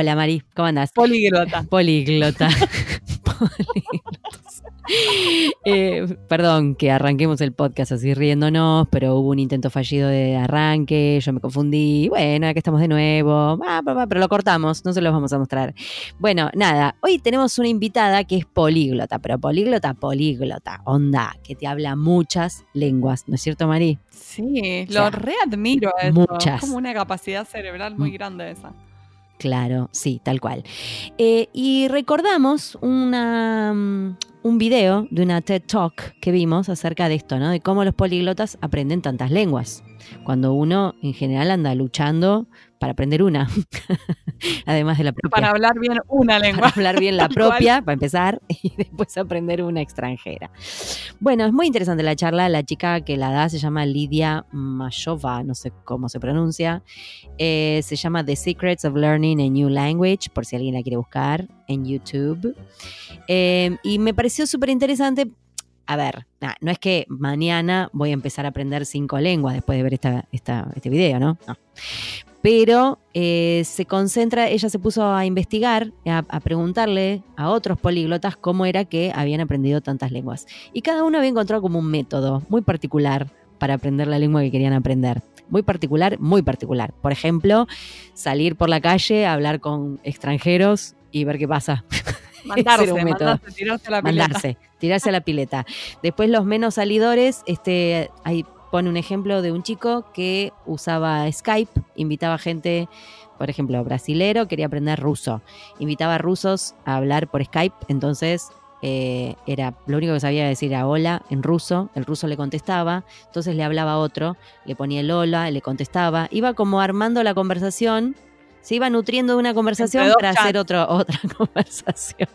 Hola Mari, ¿cómo andás? Políglota. Políglota. Eh, perdón que arranquemos el podcast así riéndonos, pero hubo un intento fallido de arranque, yo me confundí, bueno, aquí estamos de nuevo, ah, pero lo cortamos, no se los vamos a mostrar. Bueno, nada, hoy tenemos una invitada que es políglota, pero políglota, políglota, onda, que te habla muchas lenguas, ¿no es cierto, Mari? Sí, lo readmiro. Muchas. Es como una capacidad cerebral muy mm. grande esa. Claro, sí, tal cual. Eh, y recordamos una, mm, un video de una TED Talk que vimos acerca de esto, ¿no? De cómo los políglotas aprenden tantas lenguas. Cuando uno en general anda luchando para aprender una, además de la propia. Para hablar bien una lengua. Para hablar bien la propia, para empezar, y después aprender una extranjera. Bueno, es muy interesante la charla. La chica que la da se llama Lidia Mashova, no sé cómo se pronuncia. Eh, se llama The Secrets of Learning a New Language, por si alguien la quiere buscar en YouTube. Eh, y me pareció súper interesante a ver, no es que mañana voy a empezar a aprender cinco lenguas después de ver esta, este video, ¿no? No pero eh, se concentra, ella se puso a investigar, a, preguntarle a otros políglotas cómo era que habían aprendido tantas lenguas. Y cada uno había encontrado como un método muy particular para aprender la lengua que querían aprender. Muy particular, muy particular. Por ejemplo, salir por la calle, hablar con extranjeros y ver qué pasa. Mandarse, mandarse, tirarse a la pileta. Mandarse, tirarse a la pileta. Después los menos salidores, este, hay pone un ejemplo de un chico que usaba Skype, invitaba gente, por ejemplo, brasilero, quería aprender ruso, invitaba a rusos a hablar por Skype, entonces eh, era lo único que sabía decir era hola en ruso, el ruso le contestaba, entonces le hablaba a otro, le ponía el hola, le contestaba, iba como armando la conversación se iba nutriendo de una conversación para hacer otro, otra conversación.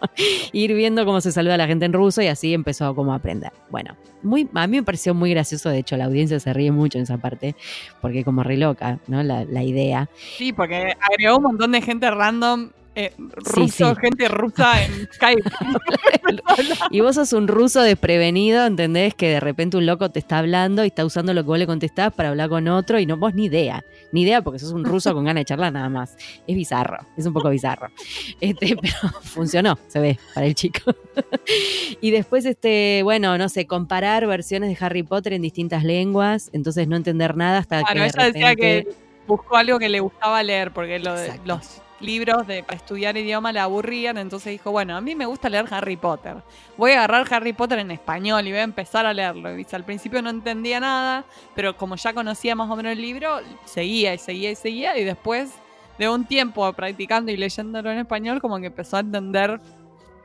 Ir viendo cómo se saluda a la gente en ruso y así empezó como a aprender. Bueno, muy, a mí me pareció muy gracioso, de hecho la audiencia se ríe mucho en esa parte, porque como re loca, ¿no? La, la idea. Sí, porque agregó un montón de gente random eh, ruso, gente rusa en Skype. y vos sos un ruso desprevenido, ¿entendés? Que de repente un loco te está hablando y está usando lo que vos le contestás para hablar con otro y no vos ni idea. Ni idea porque sos un ruso con ganas de charlar nada más. Es bizarro, es un poco bizarro. Este, pero funcionó, se ve, para el chico. y después, este, bueno, no sé, comparar versiones de Harry Potter en distintas lenguas, entonces no entender nada hasta que. ella decía que buscó algo que le gustaba leer, porque lo de, los libros de, para estudiar idioma le aburrían, entonces dijo, bueno, a mí me gusta leer Harry Potter. Voy a agarrar Harry Potter en español y voy a empezar a leerlo. Y al principio no entendía nada, pero como ya conocía más o menos el libro, seguía y seguía y seguía. Y después de un tiempo practicando y leyéndolo en español, como que empezó a entender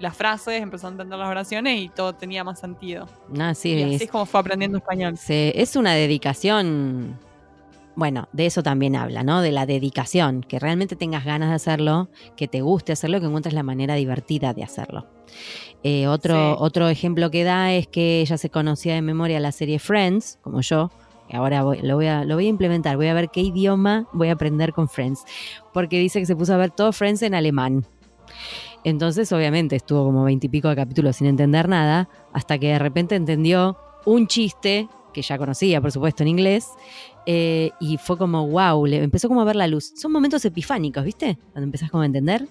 las frases, empezó a entender las oraciones y todo tenía más sentido. Ah, sí, y así es como fue aprendiendo español. es una dedicación bueno, de eso también habla, ¿no? De la dedicación, que realmente tengas ganas de hacerlo, que te guste hacerlo, que encuentres la manera divertida de hacerlo. Eh, otro, otro ejemplo que da es que ella se conocía de memoria la serie Friends, como yo, y ahora lo, voy a, lo voy a implementar, voy a ver qué idioma voy a aprender con Friends, porque dice que se puso a ver todo Friends en alemán. Entonces, obviamente, estuvo como veintipico de capítulos sin entender nada, hasta que de repente entendió un chiste que ya conocía, por supuesto, en inglés, eh, y fue como, wow, le empezó como a ver la luz. Son momentos epifánicos, ¿viste? Cuando empezás como a entender,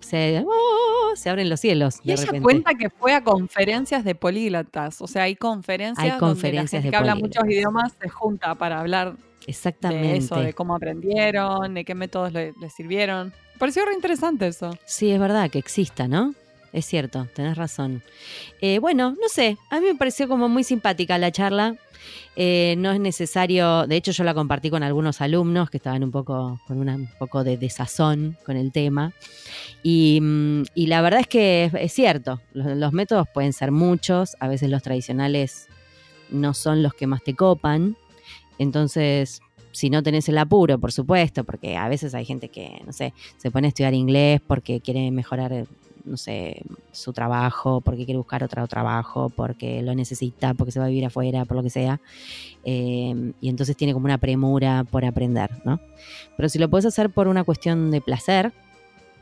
se, oh, se abren los cielos. Y ella cuenta que fue a conferencias de políglotas, o sea, hay conferencias, hay conferencias donde la gente que habla muchos idiomas se junta para hablar Exactamente. de eso, de cómo aprendieron, de qué métodos les sirvieron. Pareció re interesante eso. Sí, es verdad que exista, ¿no? Es cierto, tenés razón. Eh, bueno, no sé, a mí me pareció como muy simpática la charla. Eh, no es necesario, de hecho yo la compartí con algunos alumnos que estaban un poco con una, un poco de desazón con el tema. Y, mm, la verdad es que es, cierto, los, métodos pueden ser muchos, a veces los tradicionales no son los que más te copan. Entonces, si no tenés el apuro, por supuesto, porque a veces hay gente que, no sé, se pone a estudiar inglés porque quiere mejorar no sé, su trabajo, porque quiere buscar otro trabajo, porque lo necesita, porque se va a vivir afuera, por lo que sea. Eh, y entonces tiene como una premura por aprender, ¿no? Pero si lo puedes hacer por una cuestión de placer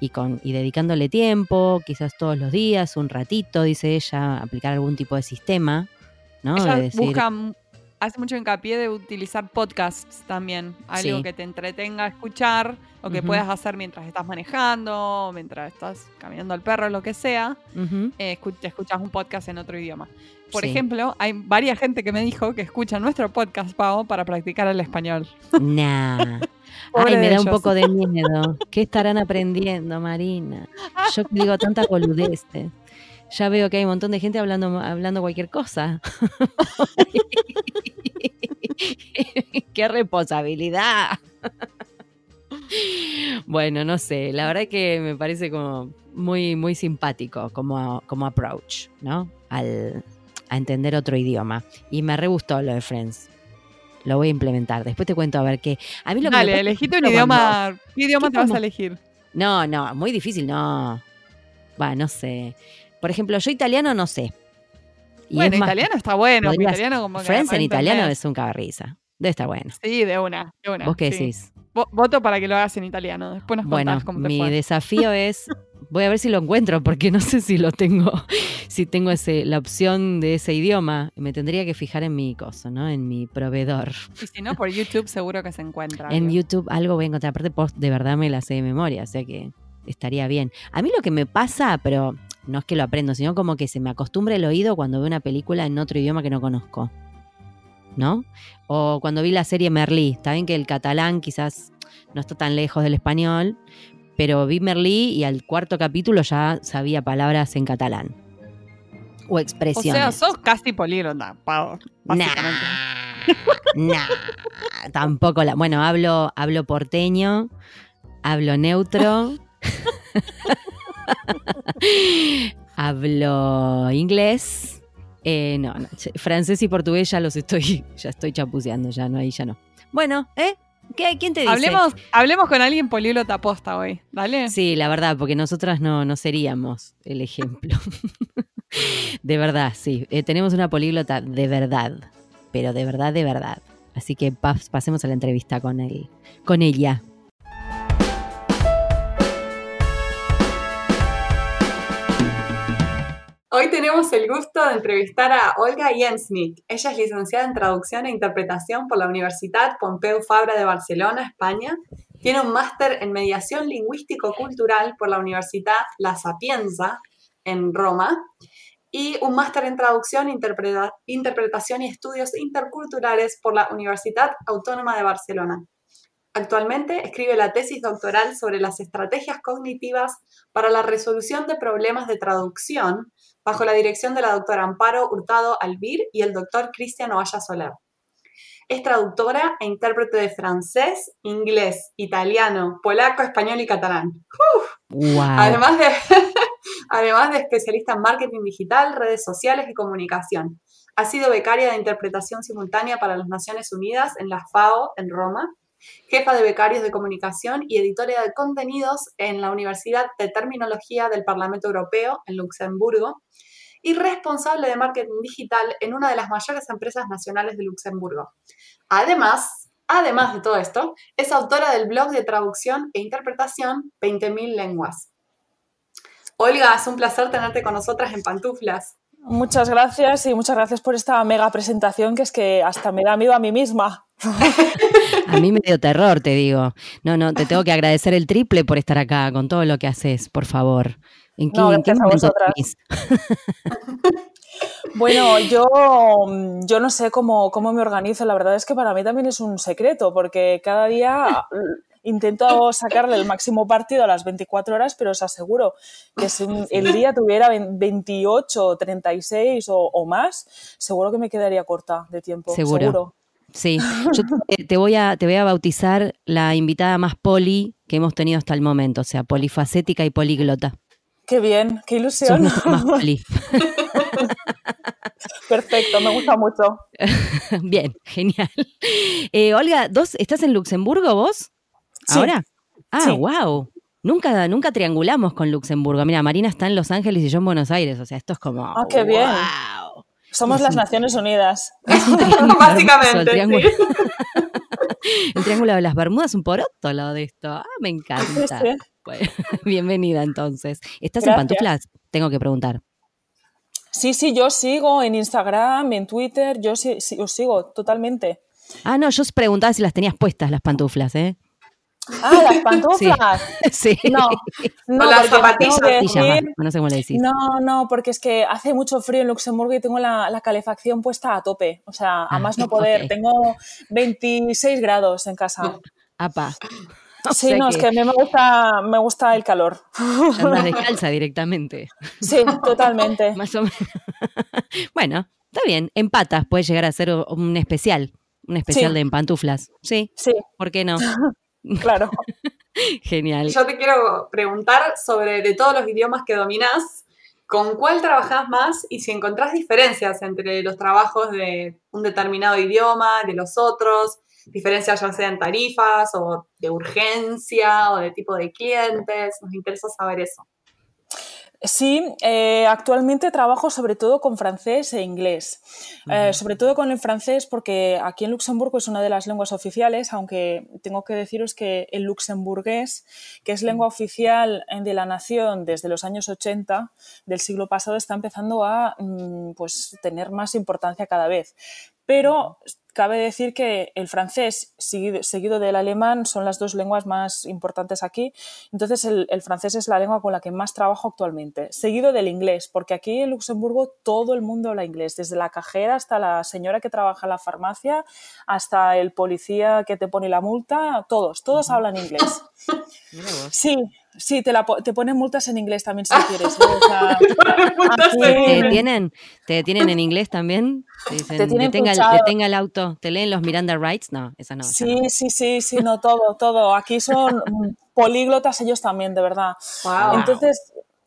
y, con, y dedicándole tiempo, quizás todos los días, un ratito, dice ella, aplicar algún tipo de sistema, ¿no? Ella busca hace mucho hincapié de utilizar podcasts también. Algo Sí. que te entretenga a escuchar o que puedas hacer mientras estás manejando, mientras estás caminando al perro, lo que sea. Ujú. eh, te escuchas un podcast en otro idioma. Por Sí. ejemplo, hay varias gente que me dijo que escucha nuestro podcast, Pau, para practicar el español. Nah. Ay, me da un poco de miedo. ¿Qué estarán aprendiendo, Marina? Yo digo tantas boludeces. Ya veo que hay un montón de gente hablando, hablando cualquier cosa. ¡Qué responsabilidad! Bueno, no sé, la verdad que me parece como muy, muy simpático como, como approach, ¿no? Al, a entender otro idioma. Y me re gustó lo de Friends. Lo voy a implementar. Después te cuento a ver qué. A mí lo que Dale, pasa, elegiste un cuando- idioma. ¿Qué idioma ¿Qué te vas a elegir? No, no, muy difícil, no. Va, no sé. Por ejemplo, yo italiano no sé. Y bueno, es más, italiano está bueno. podrías- italiano como que Friends en italiano es un cagarrisa. Debe estar bueno. Sí, de una. De una ¿Vos qué sí. decís? Vo- Voto para que lo hagas en italiano. Después nos Bueno, cómo te mi fue. desafío es. Voy a ver si lo encuentro, porque no sé si lo tengo, si tengo ese, la opción de ese idioma. Me tendría que fijar en mi coso, ¿no? En mi proveedor. Y si no, por YouTube seguro que se encuentra. En algo. YouTube algo voy a encontrar. Aparte, post de verdad me la sé de memoria, o sea que estaría bien. A mí lo que me pasa, pero no es que lo aprendo, sino como que se me acostumbra el oído cuando veo una película en otro idioma que no conozco. ¿No? O cuando vi la serie Merlí. Está bien que el catalán quizás no está tan lejos del español, pero vi Merlí y al cuarto capítulo ya sabía palabras en catalán. O O expresiones. sea, sos casi políglota, Pau. Básicamente. Nah, nah, tampoco la. Bueno, hablo, hablo porteño, hablo neutro, hablo inglés. eh, no, no, francés y portugués ya los estoy, ya estoy chapuceando, ya no, ahí ya no. Bueno, ¿eh? ¿Qué, ¿Quién te dice? Hablemos, hablemos con alguien políglota posta hoy, ¿dale? Sí, la verdad, porque nosotras no, no seríamos el ejemplo. de verdad, sí. Eh, tenemos una políglota de verdad, pero de verdad, de verdad. Así que pas- pasemos a la entrevista con él, con ella. Hoy tenemos el gusto de entrevistar a Olga Jensnik. Ella es licenciada en Traducción e Interpretación por la Universidad Pompeu Fabra de Barcelona, España. Tiene un máster en Mediación Lingüístico-Cultural por la Universidad La Sapienza en Roma y un máster en Traducción, Interpreta- Interpretación y Estudios Interculturales por la Universidad Autónoma de Barcelona. Actualmente escribe la tesis doctoral sobre las estrategias cognitivas para la resolución de problemas de traducción bajo la dirección de la doctora Amparo Hurtado Albir y el doctor Cristian Ovalla Soler. Es traductora e intérprete de francés, inglés, italiano, polaco, español y catalán. Wow. Además de, además de especialista en marketing digital, redes sociales y comunicación. Ha sido becaria de interpretación simultánea para las Naciones Unidas en la FAO en Roma, jefa de becarios de comunicación y editora de contenidos en la Universidad de Terminología del Parlamento Europeo en Luxemburgo y responsable de marketing digital en una de las mayores empresas nacionales de Luxemburgo. Además, además de todo esto, es autora del blog de traducción e interpretación 20.000 lenguas. Olga, es un placer tenerte con nosotras en pantuflas. Muchas gracias y muchas gracias por esta mega presentación que es que hasta me da miedo a mí misma. A mí me dio terror, te digo. No, no, te tengo que agradecer el triple por estar acá con todo lo que haces, por favor. ¿En qué, No, en qué momento? Bueno, yo, yo no sé cómo, cómo me organizo. La verdad es que para mí también es un secreto porque cada día intento sacarle el máximo partido a las 24 horas, pero os aseguro que si el día tuviera 28, 36 o, o más, seguro que me quedaría corta de tiempo. Seguro. Seguro. Sí, yo te, te voy a, te voy a bautizar la invitada más poli que hemos tenido hasta el momento, o sea, polifacética y políglota. Qué bien, qué ilusión. más poli. Perfecto, me gusta mucho. Bien, genial. Eh, Olga, ¿dos, ¿estás en Luxemburgo vos? Sí. ¿Ahora? Ah, Sí. wow. Nunca, nunca triangulamos con Luxemburgo. Mira, Marina está en Los Ángeles y yo en Buenos Aires. O sea, esto es como. Ah, qué bien. Somos las Naciones Unidas. Básicamente, el, triángulo, de las Bermudas, un poroto al lado de esto. Ah, me encanta. Sí. Bueno, bienvenida entonces. ¿Estás en pantuflas? Tengo que preguntar. Sí, sí, yo sigo en Instagram, en Twitter, yo sí, sí, os sigo totalmente. Ah, no, yo os preguntaba si las tenías puestas las pantuflas, ¿eh? Ah, las pantuflas. Sí. No, no, O las porque zapatillas. que decir- no sé cómo le decís. No, no, porque es que hace mucho frío en Luxemburgo y tengo la, la calefacción puesta a tope. O sea, a Ah, más no poder. Tengo 26 grados en casa. Apa. O Sí, no, es que a mí me gusta, me gusta el calor. andas descalza directamente. Sí, totalmente. Más o menos. bueno, está bien. En patas puede llegar a ser un especial. Un especial Sí. de en pantuflas. Sí, Sí, ¿por qué no? Claro. Genial. Yo te quiero preguntar sobre de todos los idiomas que dominás, ¿con cuál trabajás más y si encontrás diferencias entre los trabajos de un determinado idioma, de los otros? Diferencias ya sea en tarifas o de urgencia o de tipo de clientes. Nos interesa saber eso. Sí, eh, actualmente trabajo sobre todo con francés e inglés. Eh, sobre todo con el francés porque aquí en Luxemburgo es una de las lenguas oficiales, aunque tengo que deciros que el luxemburgués, que es lengua oficial de la nación desde los años 80 del siglo pasado, está empezando a mm, pues, tener más importancia cada vez. Pero cabe decir que el francés seguido, seguido del alemán son las dos lenguas más importantes aquí. Entonces el, el, francés es la lengua con la que más trabajo actualmente, seguido del inglés, porque aquí en Luxemburgo todo el mundo habla inglés, desde la cajera hasta la señora que trabaja en la farmacia, hasta el policía que te pone la multa, todos, todos hablan inglés. Sí, sí, te, la, te ponen multas en inglés también si quieres. ¿eh? O sea, ¿Te detienen? ¿Te detienen en inglés también? Te dicen, Te tienen detenga, el- pinchado. detenga el auto. ¿Te leen los Miranda Rights? No, esa no. esa Sí, no. sí, sí, sí, no, todo, todo. Aquí son políglotas ellos también, de verdad. Wow. Entonces,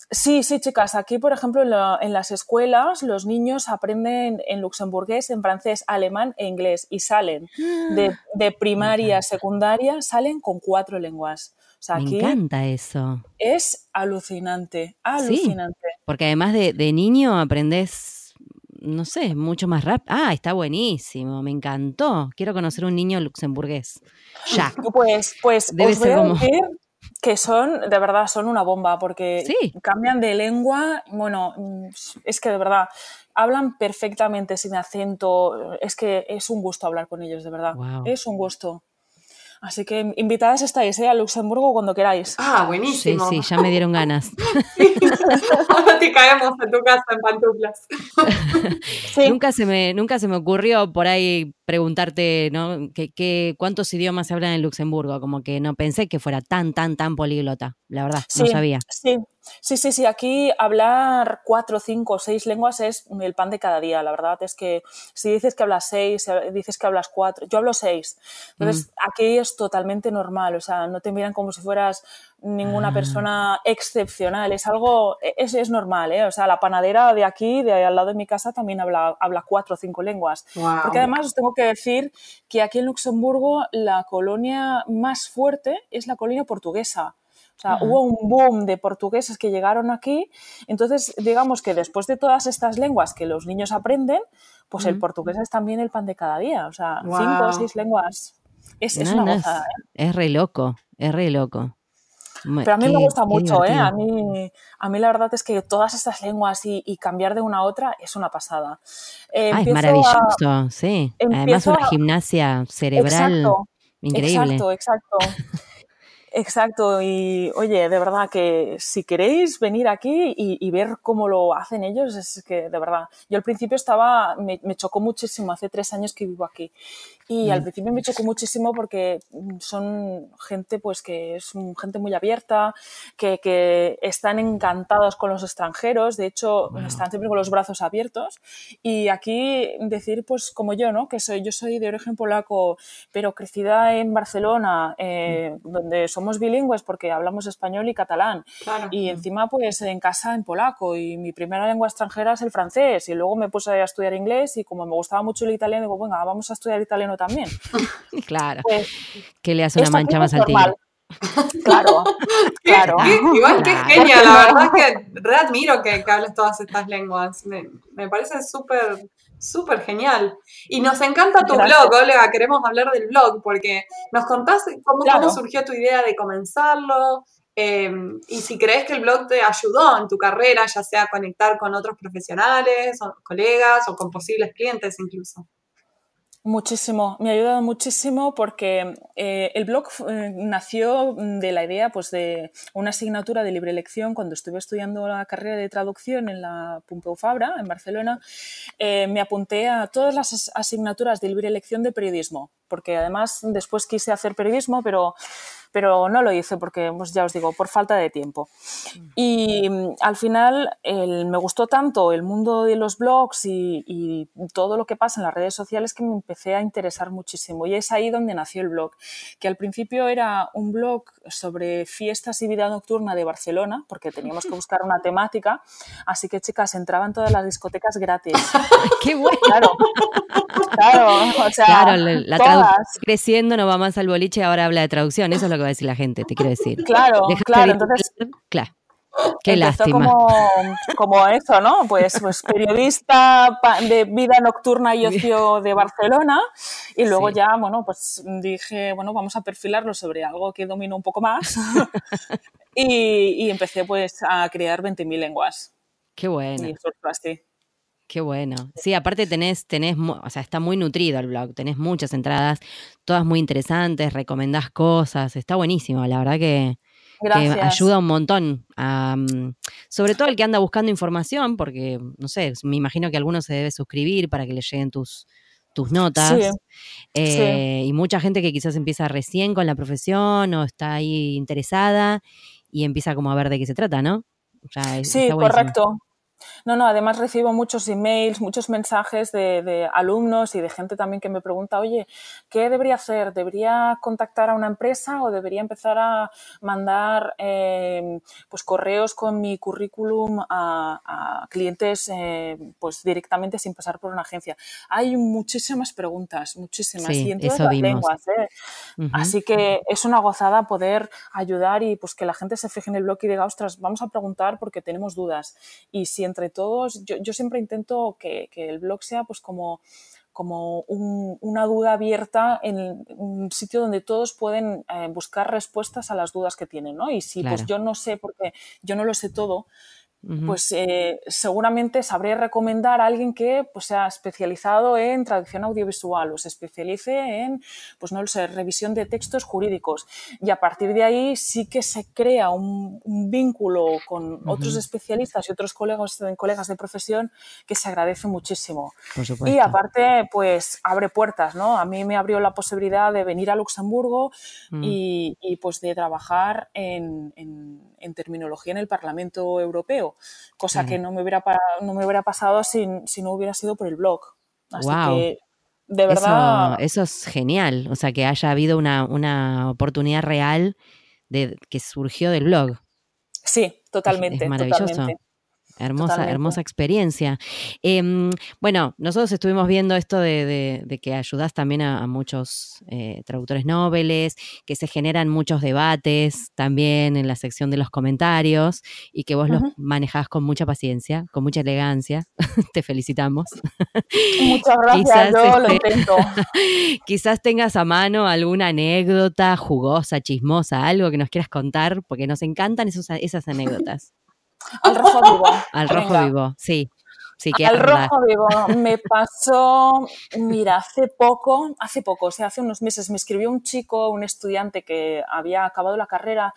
sí, sí, chicas, aquí, por ejemplo, en, la- en las escuelas los niños aprenden en luxemburgués, en francés, alemán e inglés y salen de, de primaria, secundaria, salen con cuatro lenguas. O sea, Me encanta eso. es alucinante, alucinante. Porque además de, de niño aprendes, no sé, mucho más rápido. Ah, está buenísimo, me encantó. Quiero conocer un niño luxemburgués. Ya. Pues, pues Debe os voy ser a como- decir que son, de verdad, son una bomba, porque Sí. cambian de lengua, bueno, es que de verdad, hablan perfectamente sin acento, es que es un gusto hablar con ellos, de verdad, Guau. es un gusto. Así que invitadas estáis ¿eh? a Luxemburgo cuando queráis. Ah, Sí, buenísimo. sí, ya me dieron ganas. Ahora te caemos en tu casa en pantuflas. Sí, Nunca se me, nunca se me ocurrió por ahí preguntarte, ¿no? ¿Qué, qué, cuántos idiomas se hablan en Luxemburgo? Como que no pensé que fuera tan, tan, tan políglota. La verdad, no Sí, sabía. Sí, sí, sí, sí. Aquí hablar cuatro, cinco, seis lenguas es el pan de cada día. La verdad es que si dices que hablas seis, si dices que hablas cuatro, yo hablo seis. Entonces aquí es totalmente normal. O sea, no te miran como si fueras ninguna Ah. persona excepcional. Es algo, es, es normal, ¿eh? O sea, la panadera de aquí, de al lado de mi casa, también habla, habla cuatro o cinco lenguas. Wow. Porque además os tengo que decir que aquí en Luxemburgo la colonia más fuerte es la colonia portuguesa. O sea, hubo un boom de portugueses que llegaron aquí. Entonces, digamos que después de todas estas lenguas que los niños aprenden, pues el portugués es también el pan de cada día. O sea, cinco o seis lenguas. Es, una no, gozada, ¿eh? Es re loco, es re loco. Pero a mí qué- me gusta mucho, ¿eh? A mí, a mí la verdad es que todas estas lenguas y, y cambiar de una a otra es una pasada. Eh, Ah, es a- maravilloso, sí. Además una a- gimnasia cerebral Exacto. increíble. Exacto, exacto. Exacto, y oye, de verdad que si queréis venir aquí y, y ver cómo lo hacen ellos, es que de verdad, yo al principio estaba, me, me chocó muchísimo, hace tres años que vivo aquí, y al Mm. principio me chocó muchísimo porque mm, son gente pues que es un- gente muy abierta, que, que están encantados con los extranjeros, de hecho están siempre con los brazos abiertos, y aquí decir pues como yo, ¿no? Que soy, yo soy de origen polaco, pero crecida en Barcelona, eh, donde somos bilingües porque hablamos español y catalán. Claro. Y encima, pues en casa en polaco. Y mi primera lengua extranjera es el francés. Y luego me puse a estudiar inglés. Y como me gustaba mucho el italiano, digo, venga, vamos a estudiar italiano también. Claro, Pues que le hace una mancha más es normal. Claro, claro. Qué- igual que Claro. genia, la verdad que re admiro que, que hables todas estas lenguas. Me, me parece súper, súper genial. Y nos encanta tu Gracias. blog, Olga. Queremos hablar del blog porque nos contás cómo, Claro. cómo surgió tu idea de comenzarlo, Em, y si crees que el blog te ayudó en tu carrera, ya sea conectar con otros profesionales, o colegas o con posibles clientes incluso. Muchísimo, me ha ayudado muchísimo porque eh, el blog eh, nació de la idea pues, de una asignatura de libre elección cuando estuve estudiando la carrera de traducción en la Pompeu Fabra, en Barcelona. Eh, me apunté a todas las asignaturas de libre elección de periodismo, porque además después quise hacer periodismo, pero pero no lo hice porque, pues ya os digo, por falta de tiempo. Y mm, al final me gustó tanto el mundo de los blogs y, y, todo lo que pasa en las redes sociales que me empecé a interesar muchísimo. Y es ahí donde nació el blog, que al principio era un blog sobre fiestas y vida nocturna de Barcelona, porque teníamos que buscar una temática. Así que, chicas, entraban todas las discotecas gratis. ¡Qué bueno! Claro, claro, o sea, claro la, traducción creciendo, no va más al boliche, ahora habla de traducción. Eso es lo que va a decir la gente, te quiero decir. Claro, claro, entonces... Claro. Qué lástima. Como, como, eso, ¿no? Pues, pues periodista de vida nocturna y ocio de Barcelona. Y luego ya, bueno, pues dije, bueno, vamos a perfilarlo sobre algo que domino un poco más. y, y, empecé pues a crear 20.000 lenguas. Qué bueno. Y fue así. Qué bueno. Sí, aparte tenés, tenés, o sea, está muy nutrido el blog, tenés muchas entradas, todas muy interesantes, recomendás cosas, está buenísimo, la verdad que, ayuda un montón. Mm, sobre todo el que anda buscando información, porque, no sé, me imagino que alguno se debe suscribir para que le lleguen tus, tus notas. Eh, y mucha gente que quizás empieza recién con la profesión o está ahí interesada y empieza como a ver de qué se trata, ¿no? sí, correcto. No, no, además recibo muchos emails, muchos mensajes de, alumnos y de gente también que me pregunta, oye, ¿qué debería hacer? ¿Debería contactar a una empresa o debería empezar a mandar eh, pues correos con mi currículum a, clientes eh, pues directamente sin pasar por una agencia? Hay muchísimas preguntas, muchísimas, y en todas las lenguas. ¿eh? Así que es una gozada poder ayudar y pues que la gente se fije en el blog y diga, ostras, vamos a preguntar porque tenemos dudas. Y si entre todos, yo, siempre intento que, el blog sea pues como como una duda abierta en un sitio donde todos pueden eh, buscar respuestas a las dudas que tienen, ¿no? Y si pues yo no sé, porque yo no lo sé todo, pues eh, seguramente sabré recomendar a alguien que pues, sea especializado en traducción audiovisual o se especialice en, pues no lo sé, revisión de textos jurídicos. Y a partir de ahí sí que se crea un, vínculo con otros especialistas y otros colegas, colegas de profesión que se agradece muchísimo. y aparte, pues abre puertas, ¿no? A mí me abrió la posibilidad de venir a Luxemburgo mm. y, pues de trabajar en terminología en el Parlamento Europeo cosa que no me hubiera, no me hubiera pasado si, no hubiera sido por el blog. Así que, de verdad... Eso, es genial, o sea, que haya habido una, oportunidad real de, que surgió del blog. Sí, totalmente. Es maravilloso. Hermosa, hermosa experiencia. Em, bueno, nosotros estuvimos viendo esto de, que ayudas también a, muchos eh, traductores nobles, que se generan muchos debates también en la sección de los comentarios y que vos los manejás con mucha paciencia, con mucha elegancia. Te felicitamos. Muchas gracias, yo lo este, intento. quizás tengas a mano alguna anécdota jugosa, chismosa, algo que nos quieras contar, porque nos encantan esas anécdotas. Al rojo vivo. Al rojo vivo, sí. Sí, que Al rojo vivo. Me pasó, mira, hace poco, hace poco, o sea, hace unos meses me escribió un chico, un estudiante que había acabado la carrera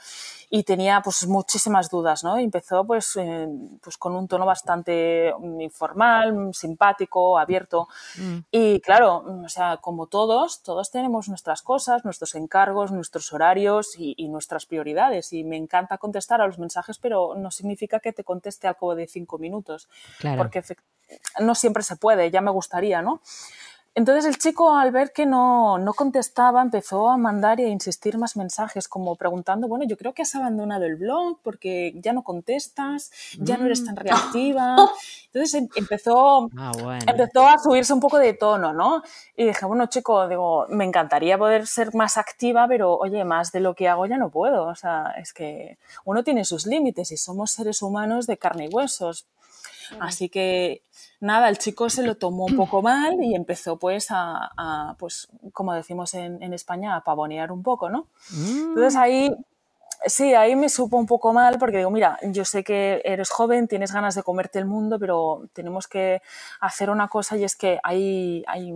y tenía pues muchísimas dudas, ¿no? empezó pues, eh, pues con un tono bastante informal, simpático, abierto. Mm. Y claro, o sea, como todos, todos tenemos nuestras cosas, nuestros encargos, nuestros horarios y, nuestras prioridades. Y me encanta contestar a los mensajes, pero no significa que te conteste al cabo de cinco minutos. Porque no siempre se puede, ya me gustaría, ¿no? Entonces el chico al ver que no, no, contestaba empezó a mandar y a insistir más mensajes como preguntando, bueno, yo creo que has abandonado el blog porque ya no contestas, ya no eres tan mm. reactiva. Entonces em, empezó, ah, empezó a subirse un poco de tono, ¿no? Y dije, bueno, chico, digo, me encantaría poder ser más activa, pero oye, más de lo que hago ya no puedo. O sea, es que uno tiene sus límites y somos seres humanos de carne y huesos. Así que nada, el chico se lo tomó un poco mal y empezó pues a, pues como decimos en, España, a pavonear un poco, ¿no? Entonces ahí Sí, ahí me supo un poco mal porque digo, mira, yo sé que eres joven, tienes ganas de comerte el mundo, pero tenemos que hacer una cosa y es que hay, hay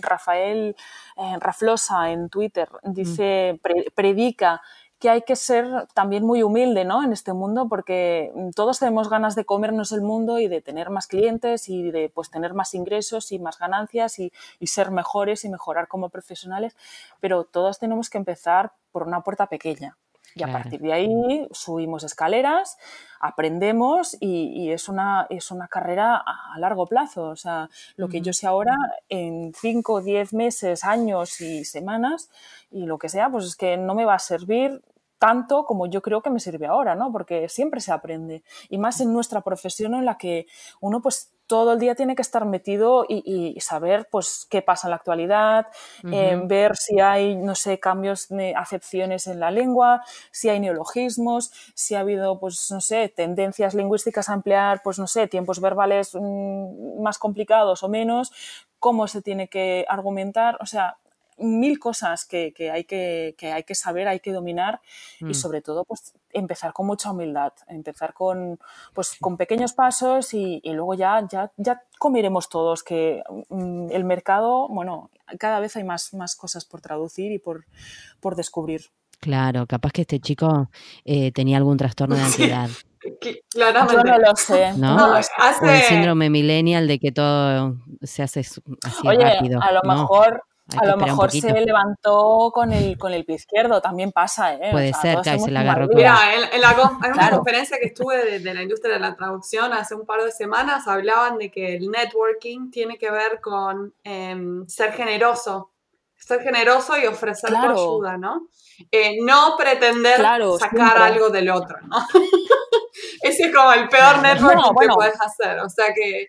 Rafael eh, Raflosa en Twitter, dice, predica que hay que ser también muy humilde ¿no? en este mundo porque todos tenemos ganas de comernos el mundo y de tener más clientes y de pues, tener más ingresos y más ganancias y, y ser mejores y mejorar como profesionales, pero todos tenemos que empezar por una puerta pequeña. Y a partir de ahí subimos escaleras, aprendemos y, es, una, es una carrera a largo plazo. O sea, lo que yo sé ahora, en 5, 10 meses, años y semanas y lo que sea, pues es que no me va a servir tanto como yo creo que me sirve ahora, ¿no? Porque siempre se aprende. Y más en nuestra profesión en la que uno pues todo el día tiene que estar metido y, saber pues qué pasa en la actualidad, eh, ver si hay, no sé, cambios de acepciones en la lengua, si hay neologismos, si ha habido, pues, no sé, tendencias lingüísticas a emplear, pues, no sé, tiempos verbales mm, más complicados o menos, cómo se tiene que argumentar, o sea, mil cosas que, hay que, hay que saber, hay que dominar y mm. sobre todo pues empezar con mucha humildad, empezar con, pues, con pequeños pasos y, luego ya, ya, ya comeremos todos, que mm, el mercado, bueno, cada vez hay más, más cosas por traducir y por, por descubrir. Claro, capaz que este chico eh, tenía algún trastorno de ansiedad. Claramente. Yo no lo sé. ¿No? O el síndrome millennial de que todo se hace así Oye, rápido. A lo mejor a lo mejor se levantó con el, con el pie izquierdo, también pasa, ¿eh? Puede ser, que se la agarró Mira, en, la, una conferencia que estuve de, la industria de la traducción hace un par de semanas, hablaban de que el networking tiene que ver con em, ser generoso, ser generoso y ofrecer tu ayuda, ¿no? Eh, no pretender sacar algo del otro, ¿no? Ese es como el peor networking que puedes hacer, o sea que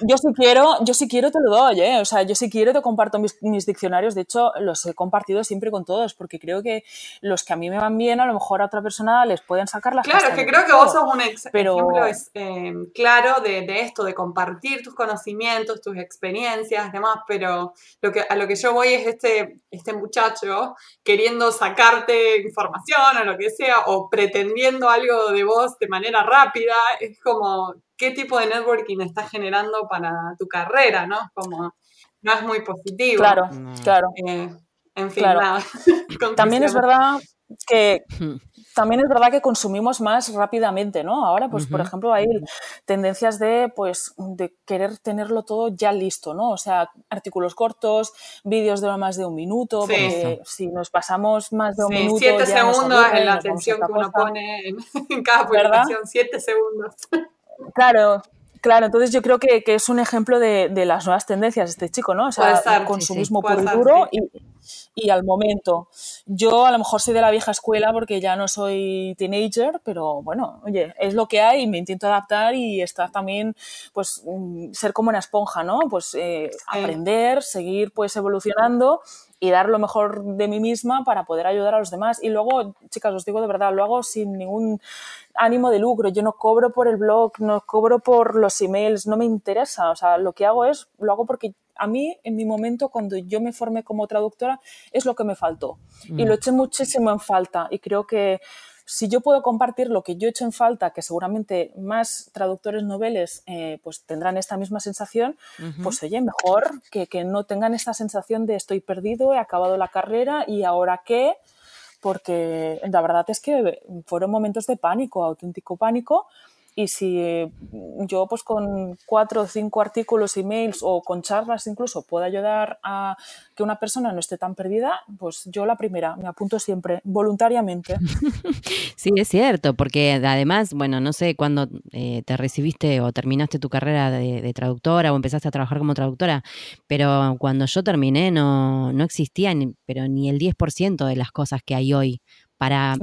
yo si quiero, yo si quiero te lo doy, ¿eh? O sea, yo si quiero te comparto mis, diccionarios. De hecho, los he compartido siempre con todos, porque creo que los que a mí me van bien, a lo mejor a otra persona les pueden sacar las Claro, que creo que vos sos un ejemplo es, eh, claro de, de, esto, de compartir tus conocimientos, tus experiencias, demás, pero lo que, a lo que yo voy es este, este muchacho queriendo sacarte información o lo que sea, o pretendiendo algo de vos de manera rápida, es como qué tipo de networking estás generando para tu carrera, ¿no? Como no es muy positivo. Claro, claro. Eh, en fin, nada. También es verdad que también es verdad que consumimos más rápidamente, ¿no? Ahora, pues, por ejemplo, hay tendencias de, pues, de querer tenerlo todo ya listo, ¿no? O sea, artículos cortos, vídeos de más de un minuto, porque si nos pasamos más de un minuto. Siete segundos en la atención que uno pone en, cada publicación, siete segundos. Claro, Claro, entonces yo creo que, es un ejemplo de, las nuevas tendencias este chico, ¿no? O sea, el consumismo puro y duro y, al momento. Yo a lo mejor soy de la vieja escuela porque ya no soy teenager, pero bueno, oye, es lo que hay y me intento adaptar y estar también, pues, mm, ser como una esponja, ¿no? Pues eh, aprender, seguir pues evolucionando y dar lo mejor de mí misma para poder ayudar a los demás. Y luego, chicas, os digo de verdad, lo hago sin ningún ánimo de lucro. Yo no cobro por el blog, no cobro por los emails, no me interesa. O sea, lo que hago es, lo hago porque a mí, en mi momento, cuando yo me formé como traductora, es lo que me faltó. Y mm. lo eché muchísimo en falta. Y creo que si yo puedo compartir lo que yo he hecho en falta, que seguramente más traductores noveles eh, pues tendrán esta misma sensación, pues oye, mejor que, que, no tengan esta sensación de estoy perdido, he acabado la carrera y ahora qué, porque la verdad es que fueron momentos de pánico, auténtico pánico, y si eh, yo pues con cuatro o cinco artículos, emails o con charlas incluso puedo ayudar a que una persona no esté tan perdida, pues yo la primera, me apunto siempre, voluntariamente. Sí, es cierto, porque además, bueno, no sé cuándo eh, te recibiste o terminaste tu carrera de, traductora o empezaste a trabajar como traductora, pero cuando yo terminé no, no existían, pero ni el 10% de las cosas que hay hoy para,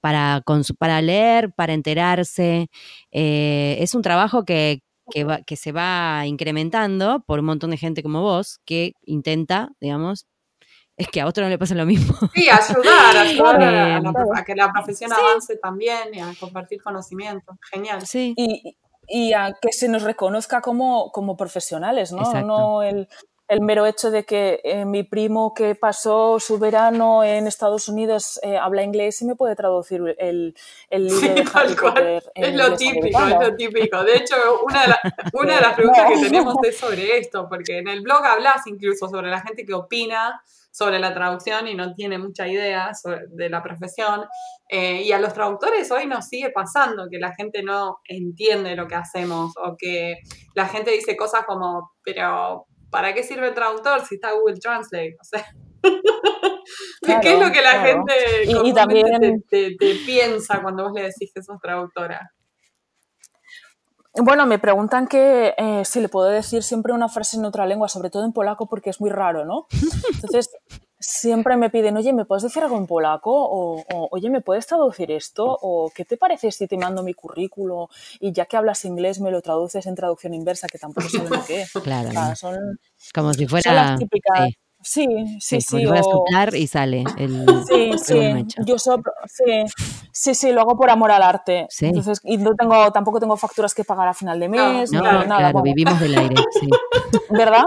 para, para leer, para enterarse. Eh, es un trabajo que, que, se va incrementando por un montón de gente como vos que intenta, digamos, es que a otro no le pasa lo mismo. Sí, ayudar, ayudar a, que la profesión avance también y a compartir conocimiento. Genial. Y, y, a que se nos reconozca como, como profesionales, ¿no? No el el mero hecho de que eh, mi primo que pasó su verano en Estados Unidos eh, habla inglés y me puede traducir el, el libro Sí, de tal Harry cual. Potter en Es lo típico, americano. es lo típico. De hecho, una de, la- una de las preguntas No. que tenemos es sobre esto, porque en el blog hablas incluso sobre la gente que opina sobre la traducción y no tiene mucha idea sobre- de la profesión. Eh, y a los traductores hoy nos sigue pasando que la gente no entiende lo que hacemos o que la gente dice cosas como, pero ¿para qué sirve el traductor si está Google Translate? O sea, ¿qué es lo que la claro. gente Y- y comúnmente también- te, te- te piensa cuando vos le decís que sos traductora? Bueno, me preguntan que eh, si le puedo decir siempre una frase en otra lengua, sobre todo en polaco, porque es muy raro, ¿no? Entonces, siempre me piden, oye, ¿me puedes decir algo en polaco? O, o, oye, ¿me puedes traducir esto? O ¿qué te parece si te mando mi currículo y ya que hablas inglés me lo traduces en traducción inversa, que tampoco saben lo que es? Claro, O sea, son, como si son fuera. las típicas. sí, Sí, sí, sí, sí. o- soplar y sale el. Sí, el sí, yo soplo, sí, sí, sí, lo hago por amor al arte. Sí. Entonces, y no tengo, tampoco tengo facturas que pagar a final de mes, No, nada. claro, bueno, vivimos del aire, sí. ¿Verdad?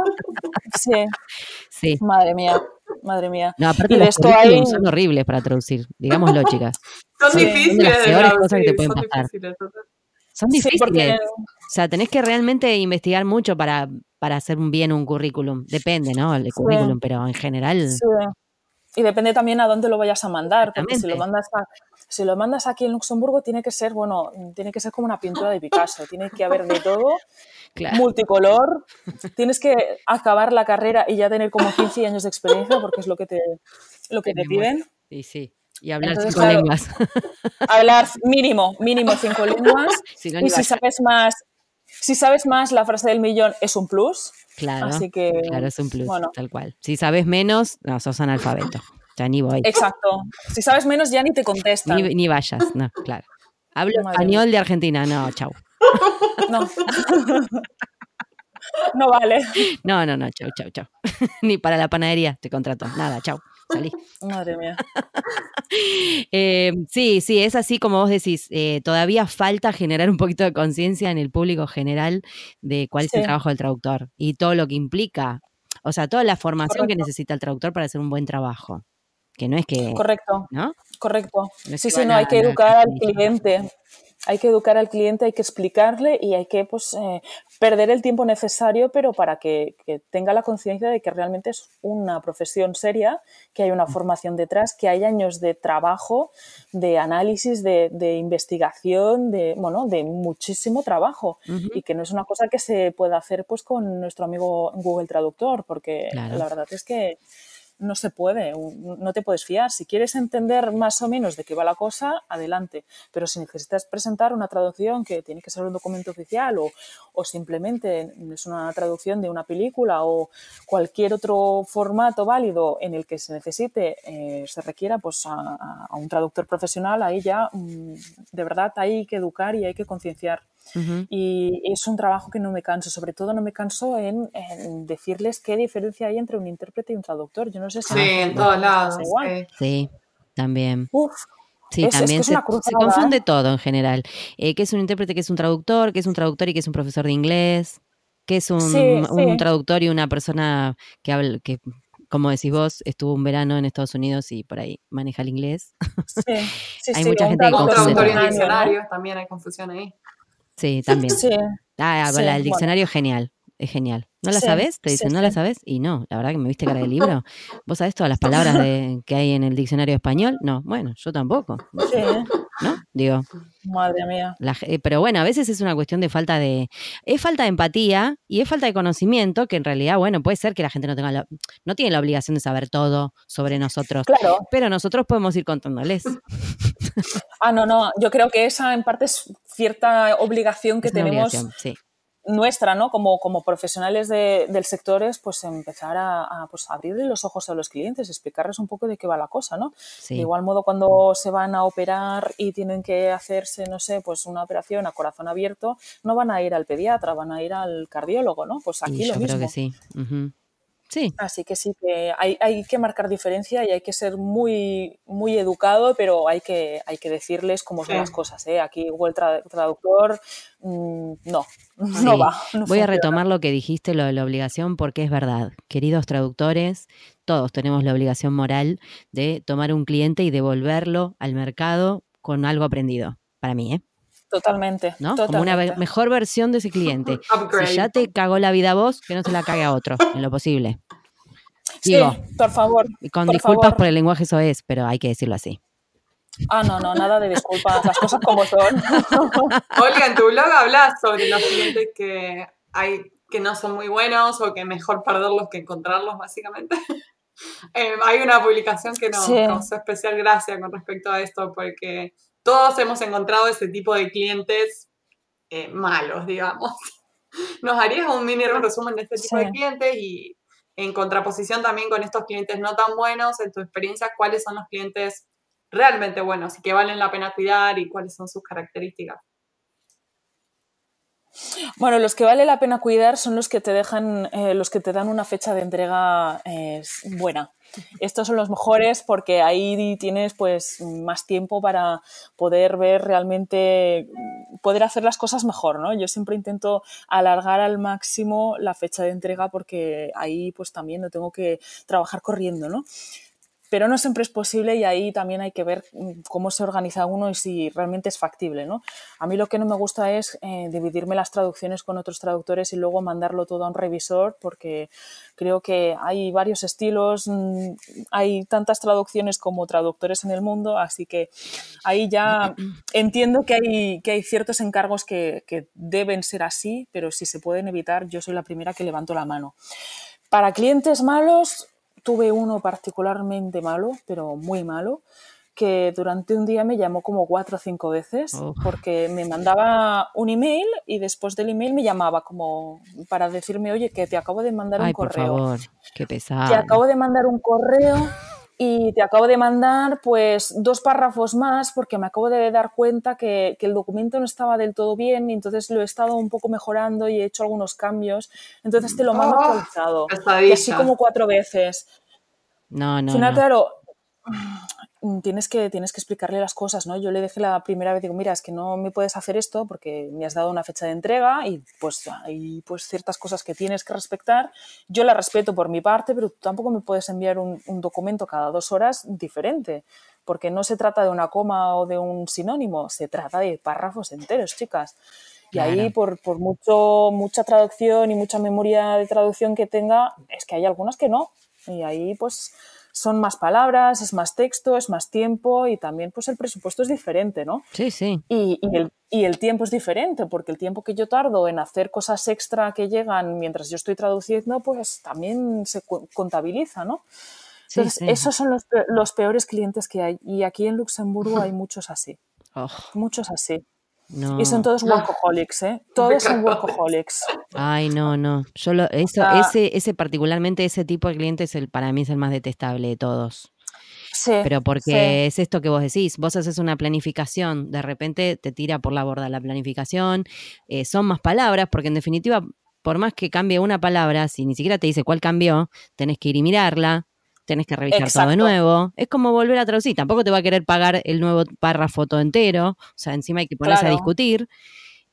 Sí, Sí. madre mía, madre mía. No, aparte Y de los esto hay- son horribles para traducir, digámoslo, chicas. Son difíciles Son de las de peores cosas que te pueden son pasar. difíciles. Son Sí, difíciles. porque O sea, tenés que realmente investigar mucho para, para hacer un bien un currículum. Depende, ¿no? El currículum, pero en general. sí. Y depende también a dónde lo vayas a mandar, porque si lo mandas a- si lo mandas aquí en Luxemburgo tiene que ser, bueno, tiene que ser como una pintura de Picasso, tiene que haber de todo, Claro. multicolor, tienes que acabar la carrera y ya tener como 15 años de experiencia porque es lo que te, lo que te piden. Y sí. Y hablar Entonces, cinco claro, lenguas. Hablar mínimo, mínimo cinco lenguas. Si no, y si sabes más, si sabes más, la frase del millón es un plus. Claro. Así que, Claro, es un plus, bueno. tal cual. Si sabes menos, no, sos analfabeto. Ya ni voy. Exacto. Si sabes menos, ya ni te contestan. Ni, ni vayas, no, claro. Hablo Madre español de Argentina, no, chau. No. no vale. No, no, no, chau, chau, chau. ni para la panadería te contrato. Nada, chau. Salí. Madre mía. Eh, sí, sí, es así como vos decís. eh, todavía falta generar un poquito de conciencia en el público general de cuál es el trabajo del traductor y todo lo que implica. O sea, toda la formación que necesita el traductor para hacer un buen trabajo. Que no es que. Correcto, ¿No? correcto. No Sí, sí, no, hay que educar al cliente. Hay que educar al cliente, hay que explicarle y hay que pues, eh, perder el tiempo necesario, pero para que, que tenga la conciencia de que realmente es una profesión seria, que hay una formación detrás, que hay años de trabajo, de análisis, de, de investigación, de, bueno, de muchísimo trabajo. Y que no es una cosa que se pueda hacer pues, con nuestro amigo Google Traductor, porque Claro. la verdad es que no se puede, no te puedes fiar. Si quieres entender más o menos de qué va la cosa, adelante. Pero si necesitas presentar una traducción que tiene que ser un documento oficial o, o simplemente es una traducción de una película o cualquier otro formato válido en el que se necesite, eh, se requiera pues a, a- a un traductor profesional, ahí ya mm, de verdad hay que educar y hay que concienciar. Ujú. Y es un trabajo que no me canso, sobre todo no me canso en, en decirles qué diferencia hay entre un intérprete y un traductor. Yo no sé si Sí, en todos lados. igual. sí. Sí, también. Uf, Sí, Es- es que también es se, confunde ¿eh? todo en general. Eh, ¿Qué es un intérprete, qué es un traductor, qué es un traductor y qué es un profesor de inglés? ¿Qué es un, Sí, un sí. traductor y una persona que habla, que, como decís vos, estuvo un verano en Estados Unidos y por ahí maneja el inglés? sí, sí, Hay sí, mucha gente que Un confunde traductor y un todo. simultáneo, ¿no? diccionario, también hay confusión ahí. Sí, también. Sí, Ah, sí, el bueno. diccionario es genial. Es genial. ¿No la Sí, sabes? Te dicen, ¿no la sabes? Y no, la verdad que me viste cara de libro. ¿Vos sabés todas las palabras de- que hay en el diccionario español? No, bueno, yo tampoco. sí, ¿No? Digo, madre mía. La pero bueno, a veces es una cuestión de falta de. Es falta de empatía y es falta de conocimiento, que en realidad, bueno, puede ser que la gente no tenga la, no tiene la obligación de saber todo sobre nosotros. Claro. Pero nosotros podemos ir contándoles. Ah, no, no, yo creo que esa en parte es cierta obligación que Es tenemos obligación, sí. Nuestra, ¿no? Como, como profesionales de- del sector es pues empezar a, a, pues, abrirle los ojos a los clientes, explicarles un poco de qué va la cosa, ¿no? sí. De igual modo cuando se van a operar y tienen que hacerse, no sé, pues una operación a corazón abierto, no van a ir al pediatra, van a ir al cardiólogo, ¿no? Pues Y aquí yo lo mismo. creo que sí. Sí. Así que sí que hay, hay, que marcar diferencia y hay que ser muy, muy educado, pero hay que, hay que decirles cómo son las cosas. ¿eh? Aquí Google Traductor mm, no, no va. Voy a retomar lo que dijiste, lo de la obligación, porque es verdad. Queridos traductores, todos tenemos la obligación moral de tomar un cliente y devolverlo al mercado con algo aprendido, para mí, ¿eh? Totalmente. ¿no? Como una mejor versión de ese cliente. si ya te cagó la vida a vos, que no se la cague a otro, en lo posible. Digo, sí, por favor. Y con disculpas por el lenguaje eso es, pero hay que decirlo así. Ah, no, no, nada de disculpas, las cosas como son. Olga, en tu blog hablas sobre los clientes que hay que no son muy buenos o que mejor perderlos que encontrarlos, básicamente. Eh, hay una publicación que nos causó especial gracia con respecto a esto, porque todos hemos encontrado ese tipo de clientes eh, malos, digamos. ¿Nos harías un mini resumen de este tipo de clientes y en contraposición también con estos clientes no tan buenos, en tu experiencia, cuáles son los clientes realmente buenos y que valen la pena cuidar y cuáles son sus características? Bueno, los que vale la pena cuidar son los que te dejan, eh, los que te dan una fecha de entrega eh, buena. Estos son los mejores porque ahí tienes pues más tiempo para poder ver realmente, poder hacer las cosas mejor, ¿no? Yo siempre intento alargar al máximo la fecha de entrega porque ahí pues también no tengo que trabajar corriendo, ¿no? Pero no siempre es posible y ahí también hay que ver mm, cómo se organiza uno y si realmente es factible. ¿no? A mí lo que no me gusta es eh, dividirme las traducciones con otros traductores y luego mandarlo todo a un revisor porque creo que hay varios estilos, mm, hay tantas traducciones como traductores en el mundo, así que ahí ya entiendo que hay, que hay ciertos encargos que, que deben ser así, pero si se pueden evitar, yo soy la primera que levanto la mano. Para clientes malos, tuve uno particularmente malo, pero muy malo, que durante un día me llamó como cuatro o cinco veces porque me mandaba un email y después del email me llamaba como para decirme, oye, que te acabo de mandar un correo. Por favor, qué pesado. Te acabo de mandar un correo y te acabo de mandar pues dos párrafos más porque me acabo de dar cuenta que, el documento no estaba del todo bien y entonces lo he estado un poco mejorando y he hecho algunos cambios. Entonces te lo mando oh, actualizado. Y así como cuatro veces. No, no. Final, claro, tienes que, tienes que explicarle las cosas, ¿no? Yo le dije la primera vez, digo, mira, es que no me puedes hacer esto porque me has dado una fecha de entrega y pues hay pues ciertas cosas que tienes que respetar. Yo la respeto por mi parte, pero tú tampoco me puedes enviar un, documento cada dos horas diferente, porque no se trata de una coma o de un sinónimo, se trata de párrafos enteros, chicas. Y ahí, por, por mucho, mucha traducción y mucha memoria de traducción que tenga, es que hay algunas que no. Y ahí, pues, son más palabras, es más texto, es más tiempo y también pues el presupuesto es diferente, ¿no? Sí, sí. Y, el, y, el, tiempo es diferente, porque el tiempo que yo tardo en hacer cosas extra que llegan mientras yo estoy traduciendo, pues también se contabiliza, ¿no? Entonces, esos son los, los, peores clientes que hay. Y aquí en Luxemburgo hay muchos así. Oh. Muchos así. Y son todos workaholics, ¿eh? Todos son workaholics. Ay, no, no. Yo lo, eso, ese, ese particularmente ese tipo de cliente es el, para mí es el más detestable de todos. Sí, Pero porque es esto que vos decís, vos haces una planificación, de repente te tira por la borda la planificación, eh, son más palabras, porque en definitiva, por más que cambie una palabra, si ni siquiera te dice cuál cambió, tenés que ir y mirarla, tenés que revisar todo de nuevo. Es como volver a traducir. Tampoco te va a querer pagar el nuevo párrafo todo entero. O sea, encima hay que ponerse a discutir.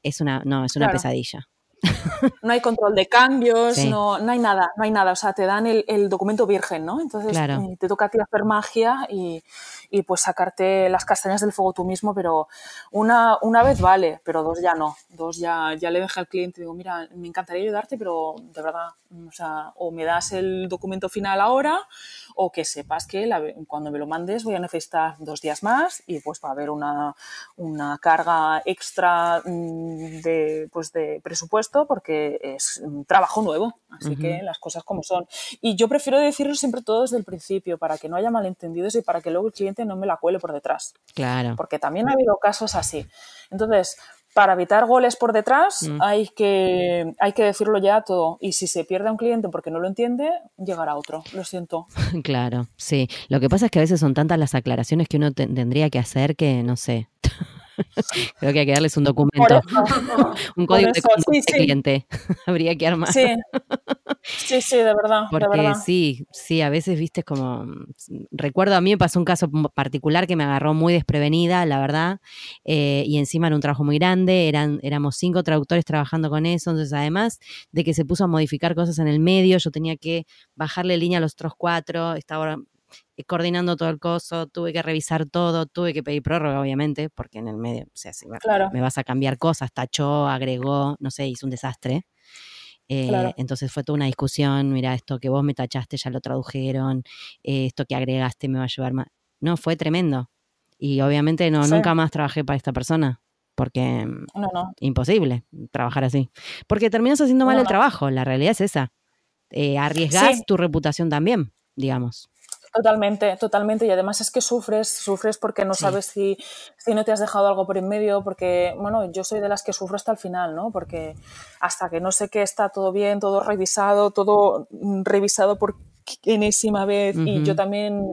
Es una, no, es una pesadilla. No hay control de cambios, no, no hay nada, no hay nada. O sea, te dan el, documento virgen, ¿no? Entonces eh, te toca a ti hacer magia y, y, pues sacarte las castañas del fuego tú mismo, pero una, una vez vale, pero dos ya no. Dos ya, ya le dejé al cliente y digo, mira, me encantaría ayudarte, pero de verdad, o sea, o me das el documento final ahora o que sepas que cuando me lo mandes voy a necesitar dos días más y pues va a haber una, una carga extra mm, de, pues de presupuesto porque es un trabajo nuevo, así que las cosas como son. Y yo prefiero decirlo siempre todo desde el principio para que no haya malentendidos y para que luego el cliente no me la cuele por detrás. Claro. Porque también ha habido casos así. Entonces, para evitar goles por detrás mm. hay, que, hay que decirlo ya todo. Y si se pierde un cliente porque no lo entiende, llegará otro. Lo siento. Claro, sí. Lo que pasa es que a veces son tantas las aclaraciones que uno tendría que hacer que, no sé. Creo que hay que darles un documento, un código de conducta cliente. Habría que armar. Sí, sí, sí, de verdad. Porque sí, sí, a veces, viste, como. Recuerdo, a mí me pasó un caso particular que me agarró muy desprevenida, la verdad, eh, y encima era un trabajo muy grande, eran, éramos cinco traductores trabajando con eso, entonces además de que se puso a modificar cosas en el medio, yo tenía que bajarle línea a los otros cuatro, estaba coordinando todo el coso, tuve que revisar todo, tuve que pedir prórroga, obviamente, porque en el medio, o sea, si me vas a cambiar cosas, tachó, agregó, no sé, hizo un desastre. Eh, entonces fue toda una discusión, mira, esto que vos me tachaste ya lo tradujeron, eh, esto que agregaste me va a llevar más. No, fue tremendo. Y obviamente no, nunca más trabajé para esta persona, porque no, no. imposible trabajar así. Porque terminas haciendo mal el trabajo, la realidad es esa. arriesgas tu reputación también, digamos. Totalmente, totalmente. Y además es que sufres, sufres porque no sabes si, si no te has dejado algo por en medio, porque, bueno, yo soy de las que sufro hasta el final, ¿no? Porque hasta que no sé que está todo bien, todo revisado, todo revisado por enésima vez, y yo también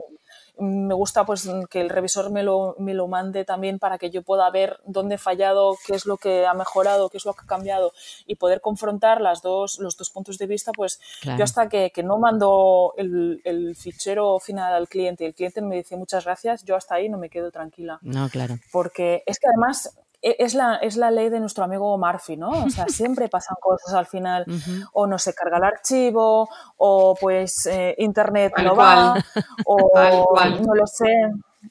me gusta pues que el revisor me lo, me lo mande también para que yo pueda ver dónde he fallado, qué es lo que ha mejorado, qué es lo que ha cambiado y poder confrontar las dos, los dos puntos de vista, pues yo hasta que, que, no mando el, el, fichero final al cliente y el cliente me dice muchas gracias, yo hasta ahí no me quedo tranquila. No, claro. Porque es que además es la, es la ley de nuestro amigo Murphy, ¿no? O sea, siempre pasan cosas al final, o no se carga el archivo, o pues eh, internet no va, o no lo sé.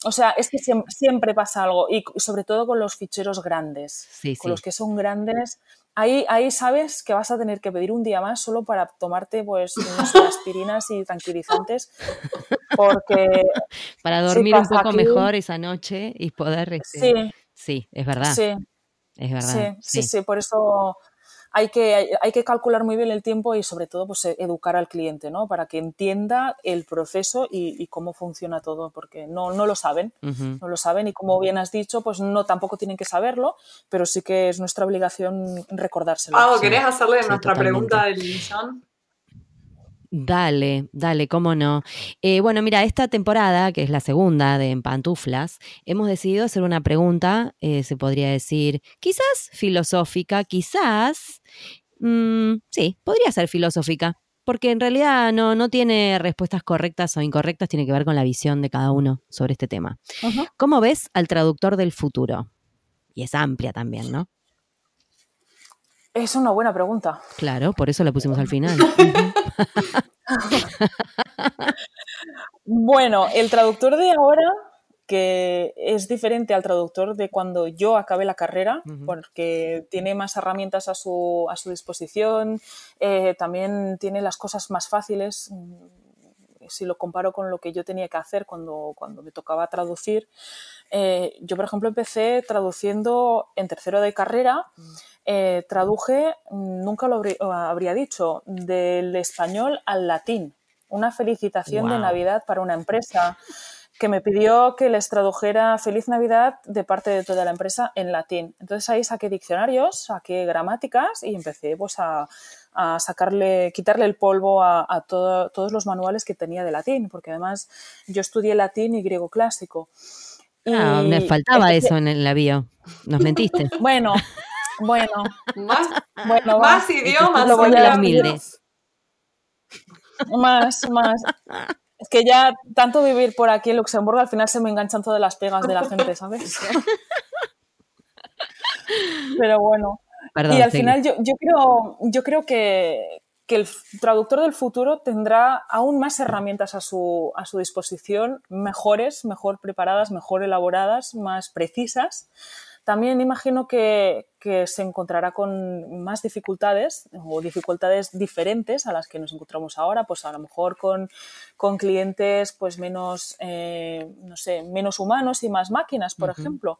O sea, es que siempre, pasa algo, y sobre todo con los ficheros grandes, con los que son grandes. Ahí, ahí sabes que vas a tener que pedir un día más solo para tomarte pues unas aspirinas y tranquilizantes porque para dormir un poco mejor esa noche y poder sí, Sí, es verdad. Sí. Es verdad. Sí, sí, sí, por eso hay que, hay, que calcular muy bien el tiempo y sobre todo pues, e, educar al cliente, ¿no? Para que entienda el proceso y, cómo funciona todo, porque no, no lo saben, no lo saben y como bien has dicho, pues no tampoco tienen que saberlo, pero sí que es nuestra obligación recordárselo. Pau, ¿querés hacerle nuestra pregunta del millón? Dale, dale, cómo no. Eh, bueno, mira, esta temporada, que es la segunda de En Pantuflas, hemos decidido hacer una pregunta, eh, se podría decir, quizás filosófica, quizás, mm, sí, podría ser filosófica, porque en realidad no, no tiene respuestas correctas o incorrectas, tiene que ver con la visión de cada uno sobre este tema. ¿Cómo ves al traductor del futuro? Y es amplia también, ¿no? Es una buena pregunta. Claro, por eso la pusimos al final. bueno, el traductor de ahora, que es diferente al traductor de cuando yo acabé la carrera, porque tiene más herramientas a su, a su disposición, eh, también tiene las cosas más fáciles mm, si lo comparo con lo que yo tenía que hacer cuando, cuando me tocaba traducir. Eh, yo, por ejemplo, empecé traduciendo en tercero de carrera. Mm. Eh, traduje, nunca lo habría, dicho, del español al latín. Una felicitación de Navidad para una empresa que me pidió que les tradujera Feliz Navidad de parte de toda la empresa en latín. Entonces ahí saqué diccionarios, saqué gramáticas y empecé pues, a, sacarle, quitarle el polvo a, todos los manuales que tenía de latín, porque además yo estudié latín y griego clásico. Ah, me faltaba eso en la bio. Nos mentiste. Bueno, bueno, más, bueno, más idiomas. Lo voy a Más, más. Es que ya tanto vivir por aquí en Luxemburgo, al final se me enganchan todas las pegas de la gente, ¿sabes? Pero bueno. y al final yo, yo, creo, yo creo que, que, el traductor del futuro tendrá aún más herramientas a su, a su disposición, mejores, mejor preparadas, mejor elaboradas, más precisas. También imagino que, se encontrará con más dificultades o dificultades diferentes a las que nos encontramos ahora, pues a lo mejor con, clientes pues menos, eh, no sé, menos humanos y más máquinas, por ejemplo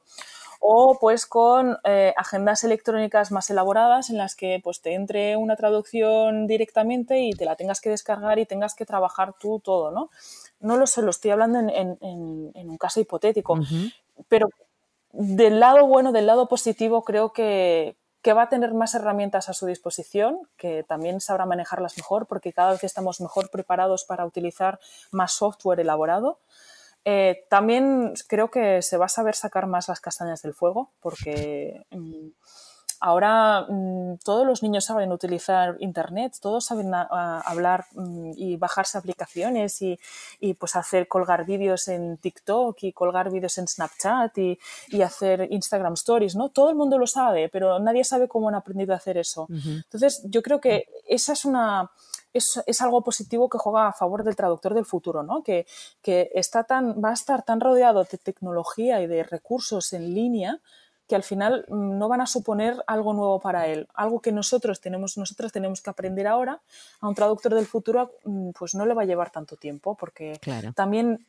o pues con eh, agendas electrónicas más elaboradas en las que pues te entre una traducción directamente y te la tengas que descargar y tengas que trabajar tú todo, ¿no? No lo sé, lo estoy hablando en, un caso hipotético, pero del lado bueno, del lado positivo, creo que, va a tener más herramientas a su disposición, que también sabrá manejarlas mejor, porque cada vez estamos mejor preparados para utilizar más software elaborado. Eh, también creo que se va a saber sacar más las castañas del fuego, porque mm, ahora mm, todos los niños saben utilizar Internet, todos saben hablar mm, y bajarse aplicaciones y, pues hacer colgar vídeos en TikTok y colgar vídeos en Snapchat y, hacer Instagram Stories, ¿no? Todo el mundo lo sabe, pero nadie sabe cómo han aprendido a hacer eso. Entonces, yo creo que esa es una es, algo positivo que juega a favor del traductor del futuro, ¿no? Que, está tan, va a estar tan rodeado de tecnología y de recursos en línea que al final mm, no van a suponer algo nuevo para él, algo que nosotros tenemos, nosotros tenemos que aprender ahora, a un traductor del futuro mm, pues no le va a llevar tanto tiempo, porque también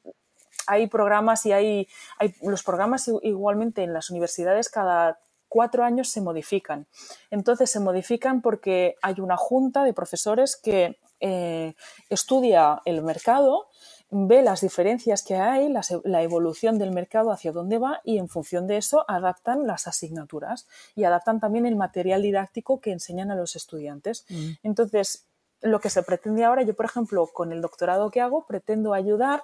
hay programas y hay, hay los programas igualmente en las universidades cada cuatro años se modifican. Entonces se modifican porque hay una junta de profesores que eh, estudia el mercado, ve las diferencias que hay, la, evolución del mercado hacia dónde va y en función de eso adaptan las asignaturas y adaptan también el material didáctico que enseñan a los estudiantes. Mm. Entonces, lo que se pretende ahora, yo por ejemplo, con el doctorado que hago, pretendo ayudar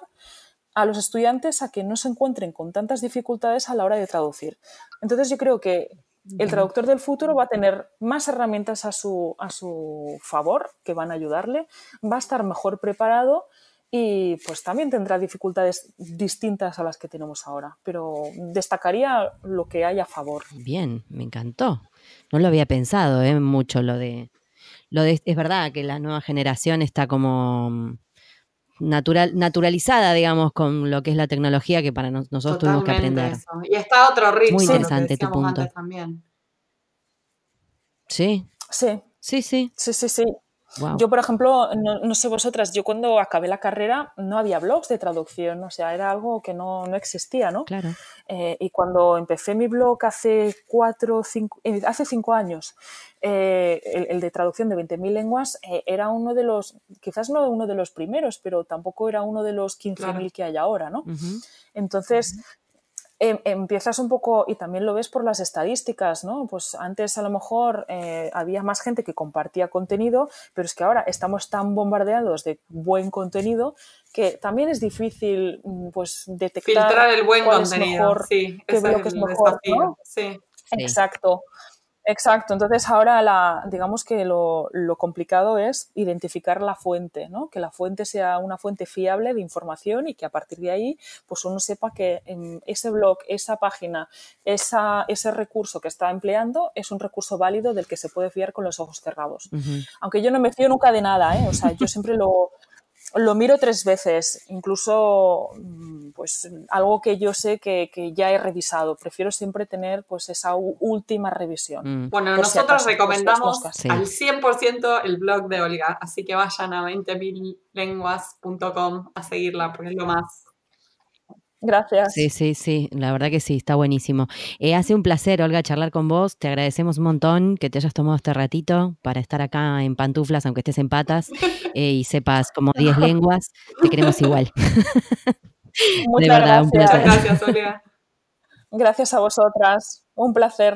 a los estudiantes a que no se encuentren con tantas dificultades a la hora de traducir. Entonces yo creo que el traductor del futuro va a tener más herramientas a su, a su favor que van a ayudarle, va a estar mejor preparado y pues también tendrá dificultades distintas a las que tenemos ahora, pero destacaría lo que hay a favor. Bien, me encantó. No lo había pensado ¿eh? mucho lo de, lo de... Es verdad que la nueva generación está como natural, naturalizada, digamos, con lo que es la tecnología que para nosotros tuvimos que aprender. Y está otro ritmo. Muy interesante tu punto. También. Sí. Sí. Sí, sí. Sí, sí, sí. Yo, por ejemplo, no, sé vosotras, yo cuando acabé la carrera no había blogs de traducción, o sea, era algo que no, existía, ¿no? Claro. Eh, y cuando empecé mi blog hace cuatro, cinco, eh, hace cinco años, eh, el, de traducción de 20.000 lenguas era uno de los, quizás no uno de los primeros, pero tampoco era uno de los 15.000 que hay ahora, ¿no? Entonces, Em, empiezas un poco, y también lo ves por las estadísticas, ¿no? Pues antes a lo mejor eh, había más gente que compartía contenido, pero es que ahora estamos tan bombardeados de buen contenido que también es difícil mm, pues detectar filtrar el buen contenido, sí, qué es lo que es mejor, ¿no? sí. Exacto. Exacto, entonces ahora la, digamos que lo, complicado es identificar la fuente, ¿no? que la fuente sea una fuente fiable de información y que a partir de ahí pues uno sepa que en ese blog, esa página, esa, ese recurso que está empleando es un recurso válido del que se puede fiar con los ojos cerrados. Aunque yo no me fío nunca de nada, ¿eh? o sea, yo siempre lo, lo miro tres veces, incluso mm, pues algo que yo sé que, ya he revisado. Prefiero siempre tener pues esa última revisión. Mm. Bueno, nosotros recomendamos al 100% el blog de Olga, así que vayan a 20.000lenguas.com a seguirla porque es lo más Gracias. Sí, sí, sí, la verdad que sí, está buenísimo. Eh, hace un placer, Olga, charlar con vos. Te agradecemos un montón que te hayas tomado este ratito para estar acá en pantuflas, aunque estés en patas eh, y sepas como 10 lenguas. Te queremos igual. Muchas verdad, gracias. Gracias, Olga. Gracias a vosotras. Un placer.